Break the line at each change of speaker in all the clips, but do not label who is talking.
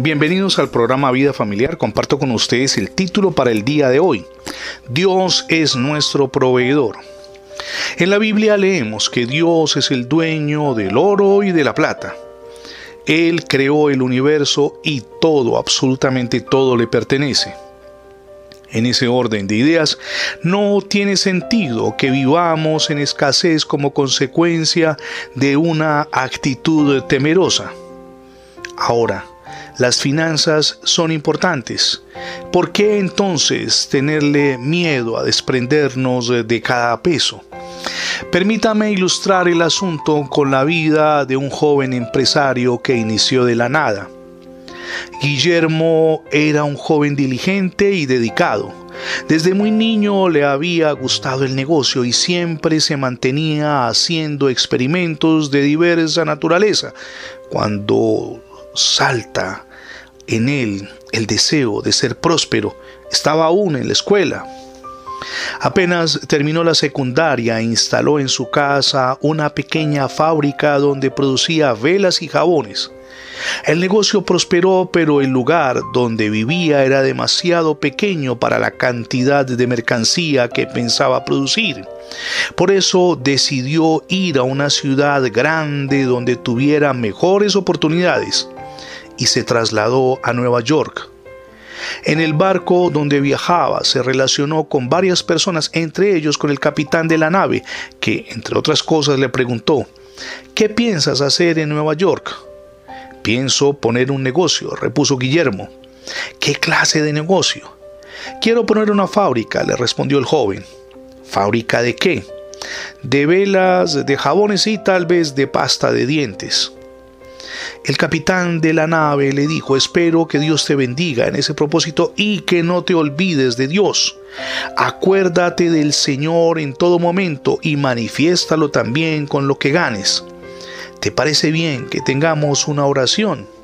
Bienvenidos al programa Vida Familiar. Comparto con ustedes el título para el día de hoy. Dios es nuestro proveedor. En la Biblia leemos que Dios es el dueño del oro y de la plata. Él creó el universo y todo, absolutamente todo le pertenece. En ese orden de ideas, no tiene sentido que vivamos en escasez como consecuencia de una actitud temerosa. Ahora, las finanzas son importantes. ¿Por qué entonces tenerle miedo a desprendernos de cada peso? Permítame ilustrar el asunto con la vida de un joven empresario que inició de la nada. Guillermo era un joven diligente y dedicado. Desde muy niño le había gustado el negocio y siempre se mantenía haciendo experimentos de diversa naturaleza. Cuando salta en él el deseo de ser próspero. Estaba aún en la escuela. Apenas terminó la secundaria, instaló en su casa una pequeña fábrica donde producía velas y jabones. El negocio prosperó, pero el lugar donde vivía era demasiado pequeño para la cantidad de mercancía que pensaba producir. Por eso decidió ir a una ciudad grande donde tuviera mejores oportunidades y se trasladó a Nueva York. En el barco donde viajaba se relacionó con varias personas, entre ellos con el capitán de la nave, que, entre otras cosas, le preguntó, ¿qué piensas hacer en Nueva York? Pienso poner un negocio, repuso Guillermo. ¿Qué clase de negocio? Quiero poner una fábrica, le respondió el joven. ¿Fábrica de qué? De velas, de jabones y tal vez de pasta de dientes. El capitán de la nave le dijo, espero que Dios te bendiga en ese propósito y que no te olvides de Dios. Acuérdate del Señor en todo momento y manifiéstalo también con lo que ganes. ¿Te parece bien que tengamos una oración?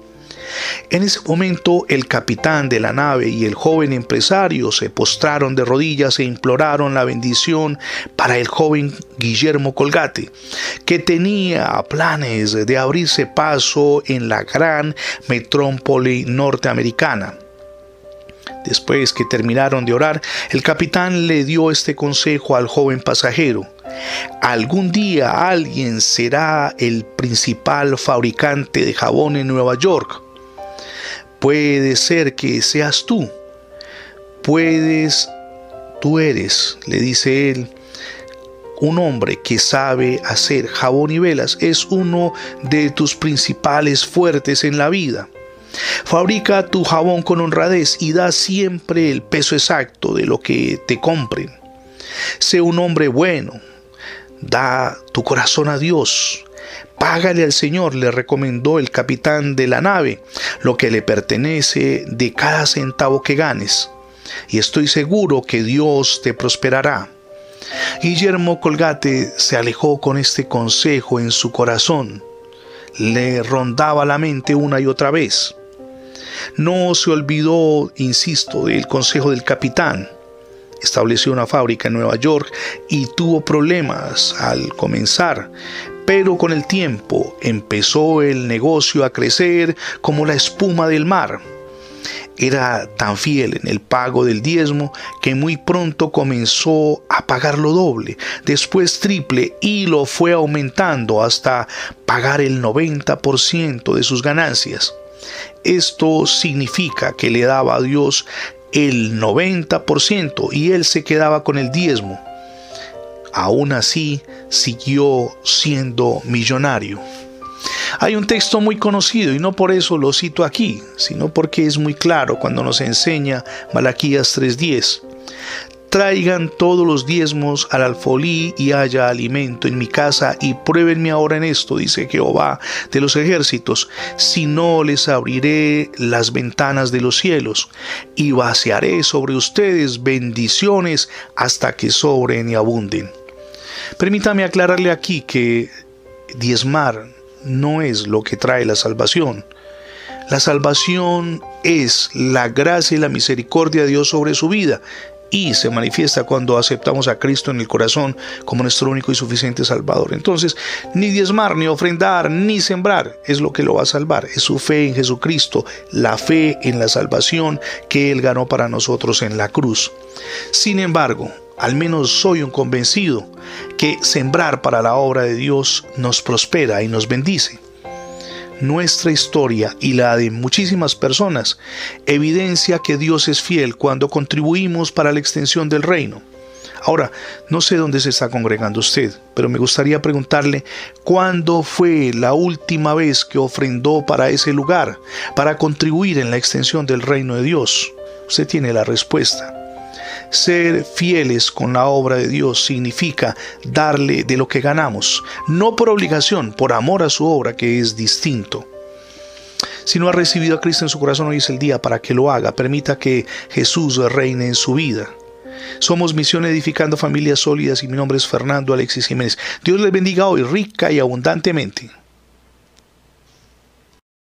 En ese momento el capitán de la nave y el joven empresario se postraron de rodillas e imploraron la bendición para el joven Guillermo Colgate, que tenía planes de abrirse paso en la gran metrópoli norteamericana. Después que terminaron de orar, el capitán le dio este consejo al joven pasajero. Algún día alguien será el principal fabricante de jabón en Nueva York Puede ser que seas tú. Puedes, tú eres, le dice él, un hombre que sabe hacer jabón y velas es uno de tus principales fuertes en la vida. Fabrica tu jabón con honradez y da siempre el peso exacto de lo que te compren. Sé un hombre bueno. Da tu corazón a Dios. Págale al Señor, le recomendó el capitán de la nave, lo que le pertenece de cada centavo que ganes. Y estoy seguro que Dios te prosperará. Guillermo Colgate se alejó con este consejo en su corazón. Le rondaba la mente una y otra vez. No se olvidó, insisto, del consejo del capitán. Estableció una fábrica en Nueva York y tuvo problemas al comenzar, pero con el tiempo empezó el negocio a crecer como la espuma del mar. Era tan fiel en el pago del diezmo que muy pronto comenzó a pagarlo doble, después triple y lo fue aumentando hasta pagar el 90% de sus ganancias. Esto significa que le daba a Dios el 90% y él se quedaba con el diezmo aún así siguió siendo millonario. Hay un texto muy conocido y no por eso lo cito aquí, sino porque es muy claro cuando nos enseña Malaquías 3:10 traigan todos los diezmos al alfolí y haya alimento en mi casa y pruébenme ahora en esto, dice Jehová de los ejércitos, si no les abriré las ventanas de los cielos y vaciaré sobre ustedes bendiciones hasta que sobren y abunden. Permítame aclararle aquí que diezmar no es lo que trae la salvación. La salvación es la gracia y la misericordia de Dios sobre su vida y se manifiesta cuando aceptamos a Cristo en el corazón como nuestro único y suficiente Salvador. Entonces, ni diezmar, ni ofrendar, ni sembrar es lo que lo va a salvar. Es su fe en Jesucristo, la fe en la salvación que Él ganó para nosotros en la cruz. Sin embargo, al menos soy un convencido que sembrar para la obra de Dios nos prospera y nos bendice nuestra historia y la de muchísimas personas evidencia que Dios es fiel cuando contribuimos para la extensión del reino. Ahora, no sé dónde se está congregando usted, pero me gustaría preguntarle cuándo fue la última vez que ofrendó para ese lugar, para contribuir en la extensión del reino de Dios. Usted tiene la respuesta. Ser fieles con la obra de Dios significa darle de lo que ganamos, no por obligación, por amor a su obra, que es distinto. Si no ha recibido a Cristo en su corazón, hoy es el día para que lo haga. Permita que Jesús reine en su vida. Somos Misión Edificando Familias Sólidas y mi nombre es Fernando Alexis Jiménez. Dios les bendiga hoy rica y abundantemente.